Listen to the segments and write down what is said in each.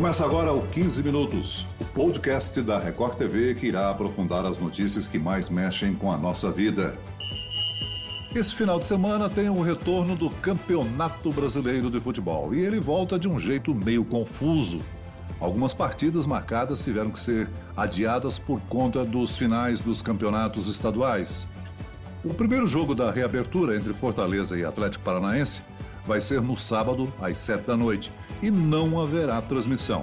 Começa agora o 15 Minutos, o podcast da Record TV que irá aprofundar as notícias que mais mexem com a nossa vida. Esse final de semana tem o retorno do Campeonato Brasileiro de Futebol e ele volta de um jeito meio confuso. Algumas partidas marcadas tiveram que ser adiadas por conta dos finais dos campeonatos estaduais. O primeiro jogo da reabertura entre Fortaleza e Atlético Paranaense vai ser no sábado, às sete da noite, e não haverá transmissão.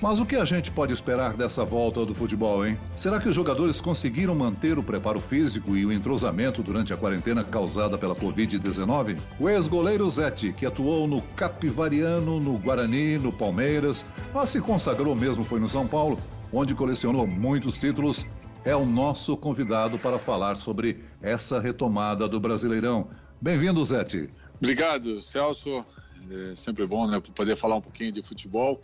Mas o que a gente pode esperar dessa volta do futebol, hein? Será que os jogadores conseguiram manter o preparo físico e o entrosamento durante a quarentena causada pela Covid-19? O ex-goleiro Zete, que atuou no Capivariano, no Guarani, no Palmeiras, mas se consagrou mesmo foi no São Paulo, onde colecionou muitos títulos, é o nosso convidado para falar sobre essa retomada do Brasileirão. Bem-vindo, Zete. Obrigado, Celso. É sempre bom, né, poder falar um pouquinho de futebol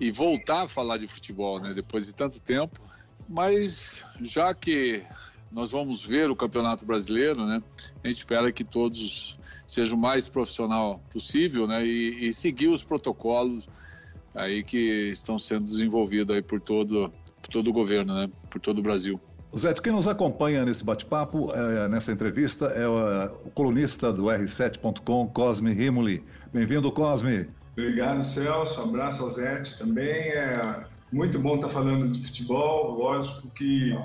e voltar a falar de futebol, né, depois de tanto tempo. Mas já que nós vamos ver o Campeonato Brasileiro, né, a gente espera que todos sejam o mais profissional possível, né, e, e seguir os protocolos aí que estão sendo desenvolvidos aí por todo, por todo o governo, né, por todo o Brasil. Zé, quem nos acompanha nesse bate-papo, é, nessa entrevista, é o, o colunista do R7.com, Cosme Rimoli. Bem-vindo, Cosme. Obrigado, Celso. Um abraço ao Zé também. É muito bom estar falando de futebol. Lógico que,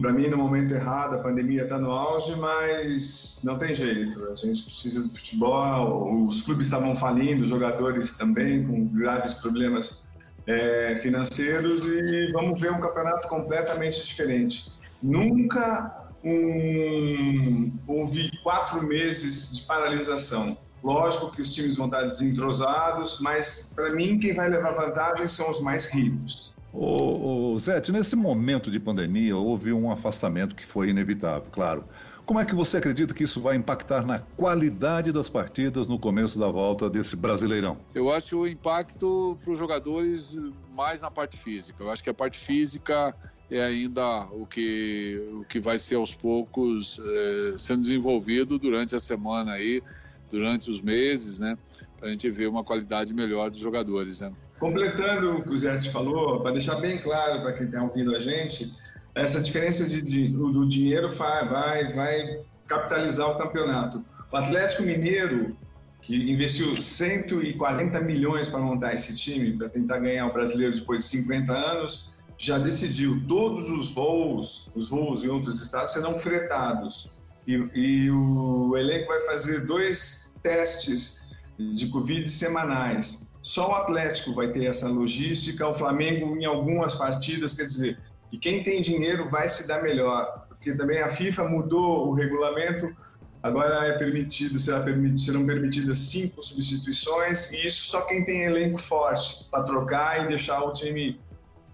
para mim, no momento errado, a pandemia está no auge, mas não tem jeito. A gente precisa do futebol. Os clubes estavam falindo, os jogadores também, com graves problemas é, financeiros e vamos ver um campeonato completamente diferente. Nunca um, houve quatro meses de paralisação. Lógico que os times vão estar desentrosados, mas para mim quem vai levar vantagem são os mais ricos. Ô, ô, Zete, nesse momento de pandemia houve um afastamento que foi inevitável, claro. Como é que você acredita que isso vai impactar na qualidade das partidas no começo da volta desse Brasileirão? Eu acho o impacto para os jogadores mais na parte física. Eu acho que a parte física é ainda o que, o que vai ser aos poucos é, sendo desenvolvido durante a semana aí, durante os meses, né? Para a gente ver uma qualidade melhor dos jogadores, né? Completando o que o Zé te falou, para deixar bem claro para quem está ouvindo a gente, essa diferença de, de, do dinheiro vai, vai, vai capitalizar o campeonato. O Atlético Mineiro, que investiu 140 milhões para montar esse time, para tentar ganhar o brasileiro depois de 50 anos, já decidiu todos os voos, os voos em outros estados serão fretados. E, e o elenco vai fazer dois testes de Covid semanais. Só o Atlético vai ter essa logística, o Flamengo em algumas partidas, quer dizer, e quem tem dinheiro vai se dar melhor, porque também a FIFA mudou o regulamento, agora é permitido, será permitido, serão permitidas cinco substituições, e isso só quem tem elenco forte para trocar e deixar o time,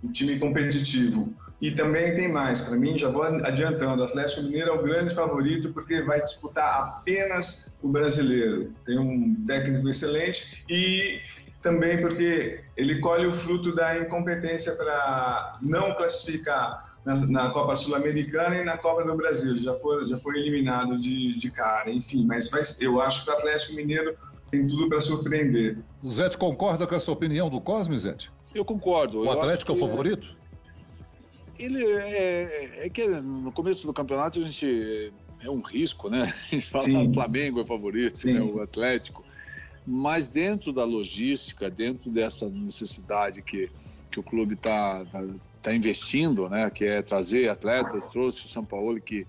o time competitivo. E também tem mais, para mim, já vou adiantando, o Atlético Mineiro é o grande favorito porque vai disputar apenas o brasileiro. Tem um técnico excelente e também porque ele colhe o fruto da incompetência para não classificar na, na Copa Sul-Americana e na Copa do Brasil. Já foi, já foi eliminado de, de cara, enfim. Mas, mas eu acho que o Atlético Mineiro tem tudo para surpreender. O Zete concorda com essa opinião do Cosme, Zete? Eu concordo. O eu Atlético é o favorito? Ele é, é, que no começo do campeonato a gente é um risco, né? A gente fala que o Flamengo é favorito, né? o Atlético mas dentro da logística, dentro dessa necessidade que, que o clube está tá, tá, investindo, né, que é trazer atletas, trouxe o São Paulo que,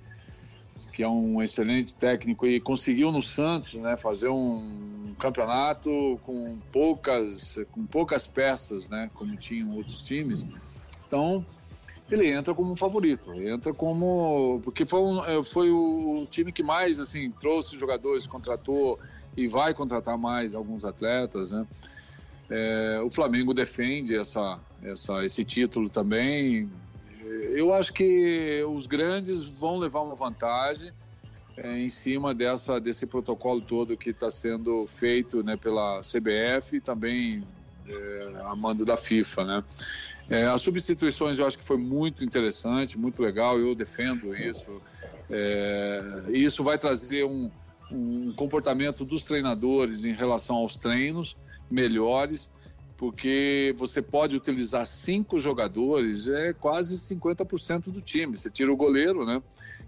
que é um excelente técnico e conseguiu no Santos né, fazer um campeonato com poucas, com poucas peças, né, como tinham outros times. Então, ele entra como favorito, entra como porque foi, um, foi o time que mais assim trouxe jogadores, contratou e vai contratar mais alguns atletas, né? É, o Flamengo defende essa, essa, esse título também. Eu acho que os grandes vão levar uma vantagem é, em cima dessa, desse protocolo todo que está sendo feito né, pela CBF e também é, a mando da FIFA, né? É, as substituições eu acho que foi muito interessante, muito legal, eu defendo isso. É, isso vai trazer um, um comportamento dos treinadores em relação aos treinos melhores, porque você pode utilizar cinco jogadores, é quase 50% do time. Você tira o goleiro, né?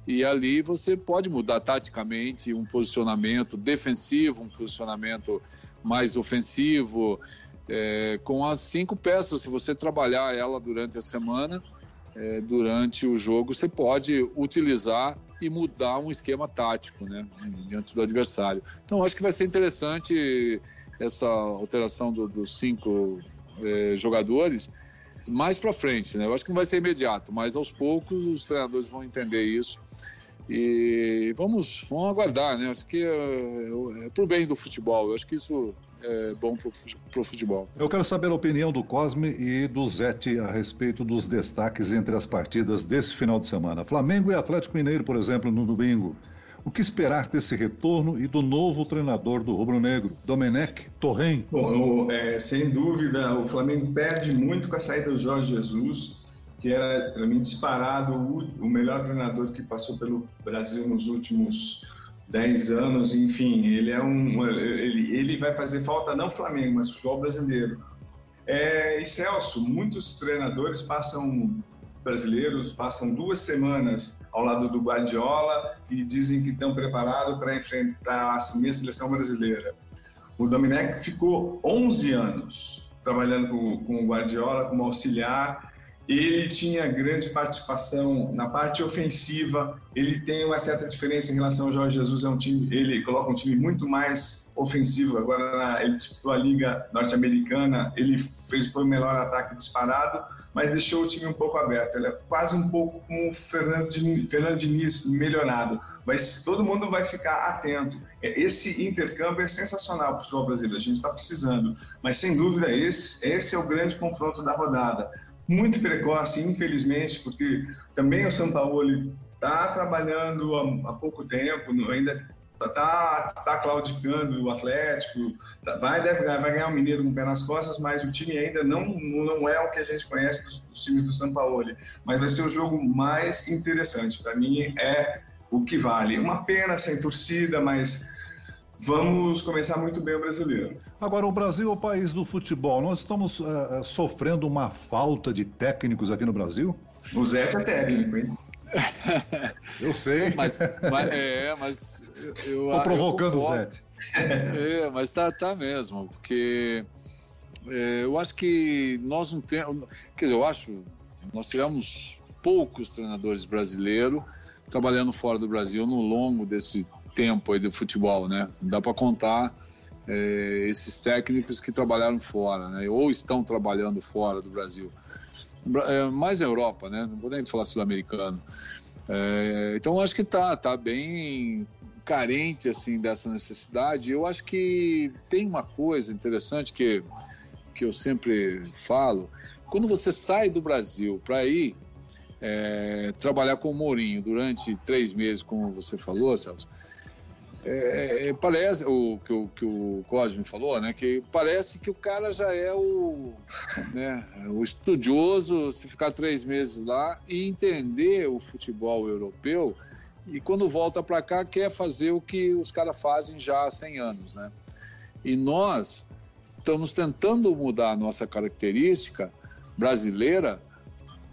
E ali você pode mudar taticamente um posicionamento defensivo, um posicionamento mais ofensivo, é, com as cinco peças. Se você trabalhar ela durante a semana, é, durante o jogo, você pode utilizar e mudar um esquema tático, né? Diante do adversário. Então, acho que vai ser interessante essa alteração do, dos cinco é, jogadores mais para frente, né? Eu acho que não vai ser imediato, mas aos poucos os treinadores vão entender isso e vamos, vamos aguardar, né? Acho que é, é para o bem do futebol. Eu acho que isso é bom para o futebol. Eu quero saber a opinião do Cosme e do Zete a respeito dos destaques entre as partidas desse final de semana. Flamengo e Atlético Mineiro, por exemplo, no domingo. O que esperar desse retorno e do novo treinador do Rubro Negro, Domenech Torren? Bom, é, sem dúvida, o Flamengo perde muito com a saída do Jorge Jesus, que era, para mim, disparado o, o melhor treinador que passou pelo Brasil nos últimos 10 anos. Enfim, ele é um. Ele, ele vai fazer falta não Flamengo, mas futebol brasileiro. É, e Celso, muitos treinadores passam brasileiros passam duas semanas ao lado do Guardiola e dizem que estão preparados para enfrentar assumir a seleção brasileira. O Domenech ficou 11 anos trabalhando com, com o Guardiola como auxiliar. Ele tinha grande participação na parte ofensiva. Ele tem uma certa diferença em relação ao Jorge Jesus. É um time, ele coloca um time muito mais ofensivo. Agora na, ele disputou a Liga Norte-Americana. Ele fez foi o melhor ataque disparado mas deixou o time um pouco aberto. Ele é quase um pouco como o Fernando Diniz, melhorado, mas todo mundo vai ficar atento. É, esse intercâmbio é sensacional para o futebol brasileiro, a gente está precisando, mas sem dúvida esse, esse é o grande confronto da rodada. Muito precoce, infelizmente, porque também o São Paulo está trabalhando há, pouco tempo, ainda tá, tá claudicando o Atlético, tá, vai, deve, vai ganhar o Mineiro com o pé nas costas, mas o time ainda não, não é o que a gente conhece dos, dos times do São Paulo. Mas vai ser o jogo mais interessante. Para mim, é o que vale. Uma pena sem torcida, mas vamos começar muito bem o brasileiro. Agora, o Brasil é o país do futebol. Nós estamos uh, sofrendo uma falta de técnicos aqui no Brasil? O Zé é técnico, hein? Eu sei. Mas, mas, é, mas eu. Estou provocando o Zé. É, mas tá, tá mesmo, porque é, eu acho que nós não temos. Quer dizer, eu acho. Nós tivemos poucos treinadores brasileiros trabalhando fora do Brasil no longo desse tempo aí do futebol, né? Dá para contar é, esses técnicos que trabalharam fora, né? Ou estão trabalhando fora do Brasil é, mais Europa, né? Não nem falar sul-americano. É, então acho que tá, tá bem carente assim dessa necessidade. Eu acho que tem uma coisa interessante que que eu sempre falo. Quando você sai do Brasil para ir é, trabalhar com o Mourinho durante três meses, como você falou, Celso, é, é, parece o que, o que o Cosme falou, né? Que parece que o cara já é o, né, o estudioso, se ficar três meses lá e entender o futebol europeu e quando volta para cá quer fazer o que os caras fazem já há 100 anos, né? E nós estamos tentando mudar a nossa característica brasileira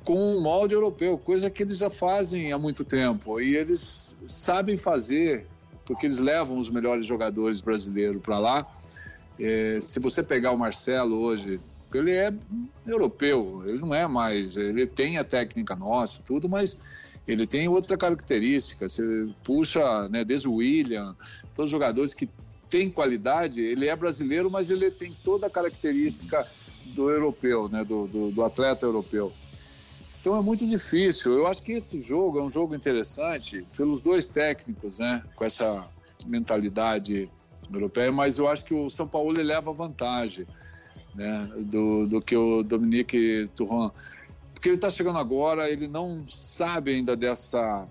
com um molde europeu, coisa que eles já fazem há muito tempo e eles sabem fazer porque eles levam os melhores jogadores brasileiros para lá. É, se você pegar o Marcelo hoje, ele é europeu, ele não é mais, ele tem a técnica nossa, tudo, mas ele tem outra característica. Você puxa, né, desde o William, todos os jogadores que têm qualidade, ele é brasileiro, mas ele tem toda a característica do europeu, né, do, do, do atleta europeu. Então é muito difícil. Eu acho que esse jogo é um jogo interessante pelos dois técnicos, né? Com essa mentalidade europeia, mas eu acho que o São Paulo leva vantagem, né? Do, do que o Dominique Turan. Porque ele está chegando agora, ele não sabe ainda dessa.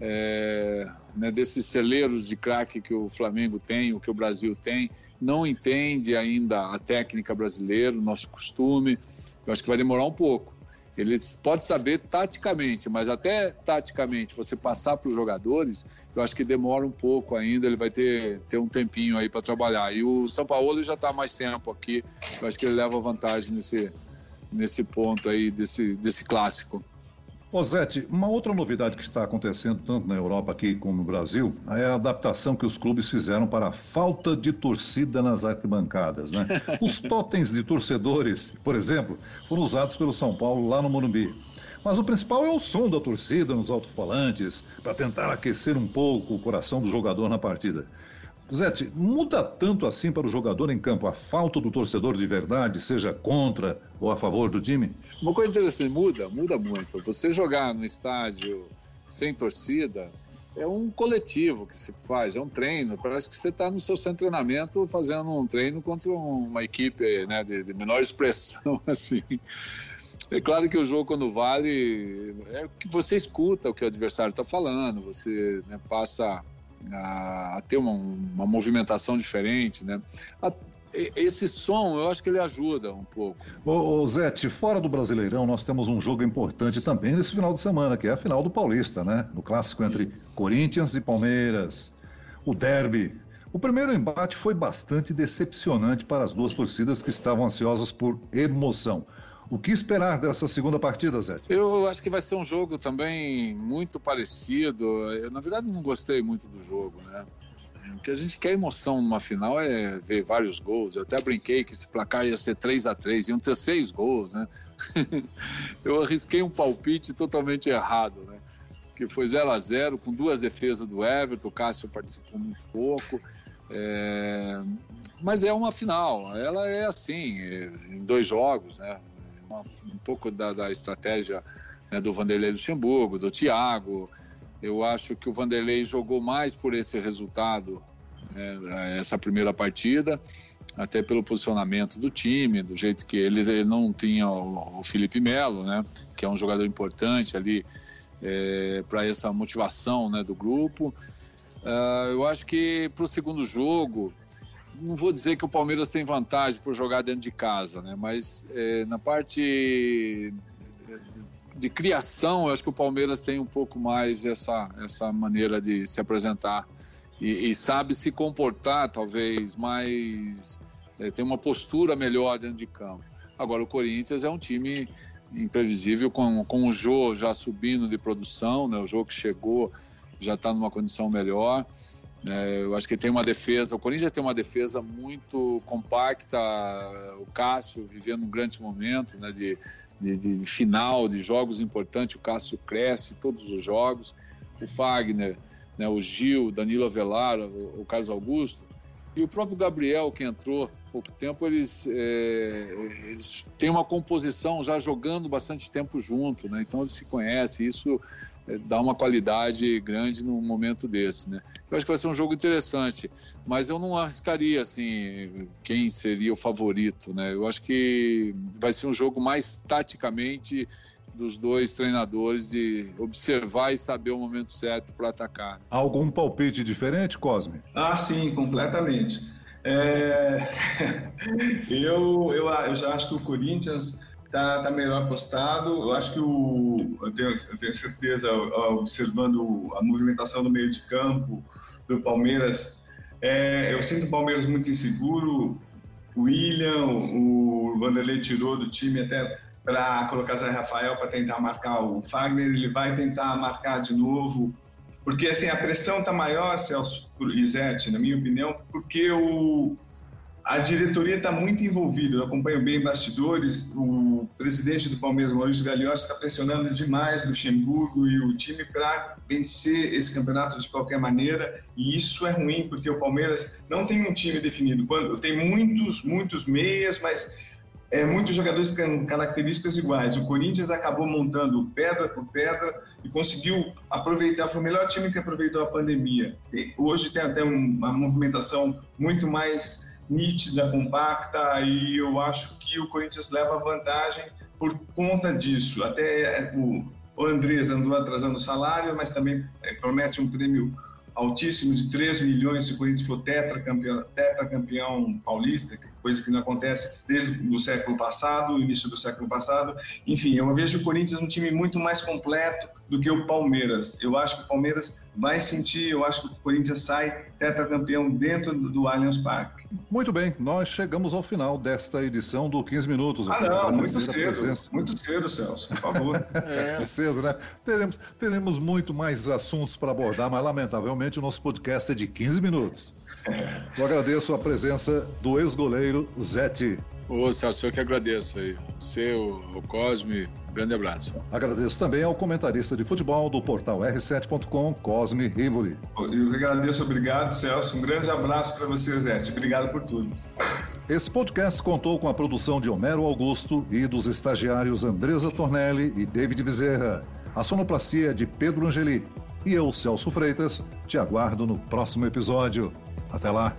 É, né, desses celeiros de craque que o Flamengo tem, o que o Brasil tem, não entende ainda a técnica brasileira, o nosso costume. Eu acho que vai demorar um pouco. Ele pode saber taticamente, mas até taticamente você passar para os jogadores, eu acho que demora um pouco ainda. Ele vai ter, ter um tempinho aí para trabalhar. E o São Paulo já está mais tempo aqui. Eu acho que ele leva vantagem nesse, nesse ponto aí desse, desse clássico. Ô Zete, uma outra novidade que está acontecendo tanto na Europa aqui como no Brasil é a adaptação que os clubes fizeram para a falta de torcida nas arquibancadas, né? Os totens de torcedores, por exemplo, foram usados pelo São Paulo lá no Morumbi. Mas o principal é o som da torcida nos alto-falantes, para tentar aquecer um pouco o coração do jogador na partida. Zete, muda tanto assim para o jogador em campo a falta do torcedor de verdade, seja contra ou a favor do time? Uma coisa interessante, muda, muda muito. Você jogar no estádio sem torcida é um coletivo que se faz, é um treino. Parece que você está no seu centro de treinamento fazendo um treino contra uma equipe né, de, de menor expressão, assim. É claro que o jogo, quando vale, é que você escuta o que o adversário está falando, você né, passa a, a ter uma, uma, movimentação diferente, né? A, esse som, eu acho que ele ajuda um pouco. Ô, ô Zete, fora do Brasileirão, nós temos um jogo importante também nesse final de semana, que é a final do Paulista, né? No clássico entre Sim. Corinthians e Palmeiras. O derby. O primeiro embate foi bastante decepcionante para as duas torcidas que estavam ansiosas por emoção. O que esperar dessa segunda partida, Zé? Eu acho que vai ser um jogo também muito parecido. Eu, na verdade, não gostei muito do jogo, né? O que a gente quer emoção numa final é ver vários gols. Eu até brinquei que esse placar ia ser 3 a 3 iam ter seis gols, né? eu arrisquei um palpite totalmente errado, né? Que foi 0 a 0 com duas defesas do Everton, o Cássio participou muito pouco. É... Mas é uma final, ela é assim, em dois jogos, né? Uma, um pouco da, da estratégia né, do Vanderlei Luxemburgo, do Thiago. Eu acho que o Vanderlei jogou mais por esse resultado, né, essa primeira partida, até pelo posicionamento do time, do jeito que ele, ele não tinha o, o, Felipe Melo, né, que é um jogador importante ali é, para essa motivação né, do grupo. Uh, eu acho que para o segundo jogo, não vou dizer que o Palmeiras tem vantagem por jogar dentro de casa, né? Mas é, na parte de criação, eu acho que o Palmeiras tem um pouco mais essa, essa maneira de se apresentar e, e sabe se comportar, talvez, mais. É, tem uma postura melhor dentro de campo. Agora, o Corinthians é um time imprevisível, com, com o Jô já subindo de produção, né? o Jô que chegou já está numa condição melhor. É, eu acho que tem uma defesa, o Corinthians tem uma defesa muito compacta, o Cássio vivendo um grande momento né, de, de, de, final, de jogos importantes, o Cássio cresce todos os jogos, o Fagner, né, o Gil, Danilo Avelar, o, o Carlos Augusto, e o próprio Gabriel que entrou há pouco tempo, eles, é, eles têm uma composição já jogando bastante tempo junto, né? então eles se conhecem, isso dá uma qualidade grande num momento desse, né? Eu acho que vai ser um jogo interessante, mas eu não arriscaria assim quem seria o favorito, né? Eu acho que vai ser um jogo mais taticamente dos dois treinadores de observar e saber o momento certo para atacar. Algum palpite diferente, Cosme? Ah, sim, completamente. É... eu, eu, eu já acho que o Corinthians está tá melhor postado. Eu acho que o, eu tenho, eu tenho certeza, observando a movimentação do meio de campo do Palmeiras, é, eu sinto o Palmeiras muito inseguro. O William, o Vanderlei tirou do time até para colocar Zé Rafael para tentar marcar o Fagner. Ele vai tentar marcar de novo, porque assim a pressão está maior, Celso e na minha opinião, porque o a diretoria está muito envolvida, eu acompanho bem bastidores. O presidente do Palmeiras, Maurício Gagliotti, está pressionando demais Luxemburgo e o time para vencer esse campeonato de qualquer maneira. E isso é ruim, porque o Palmeiras não tem um time definido. Quando tem muitos, muitos meias, mas é, muitos jogadores com características iguais. O Corinthians acabou montando pedra por pedra e conseguiu aproveitar, foi o melhor time que aproveitou a pandemia. Hoje tem até uma movimentação muito mais nítida, compacta, e eu acho que o Corinthians leva vantagem por conta disso. Até é, o, Andrés andou atrasando o salário, mas também é, promete um prêmio altíssimo de 3 milhões, se o Corinthians for tetracampeão, tetracampeão paulista, coisa que não acontece desde o século passado, início do século passado. Enfim, eu vejo o Corinthians um time muito mais completo do que o Palmeiras. Eu acho que o Palmeiras vai sentir, eu acho que o Corinthians sai tetracampeão dentro do Allianz Parque. Muito bem, nós chegamos ao final desta edição do 15 Minutos. Ah, não, muito cedo, muito cedo, Celso, por favor. é. é cedo, né? Teremos, teremos muito mais assuntos para abordar, mas lamentavelmente o nosso podcast é de 15 minutos. Eu agradeço a presença do ex-goleiro Zete. Ô, Celso, eu que agradeço aí. Você, o, o Cosme, grande abraço. Agradeço também ao comentarista de futebol do portal R7.com, Cosme Rivoli. Eu que agradeço, obrigado, Celso. Um grande abraço para você, Zete. Obrigado por tudo. Esse podcast contou com a produção de Homero Augusto e dos estagiários Andresa Tornelli e David Bezerra. A sonoplastia é de Pedro Angeli. E eu, Celso Freitas, te aguardo no próximo episódio. Até lá!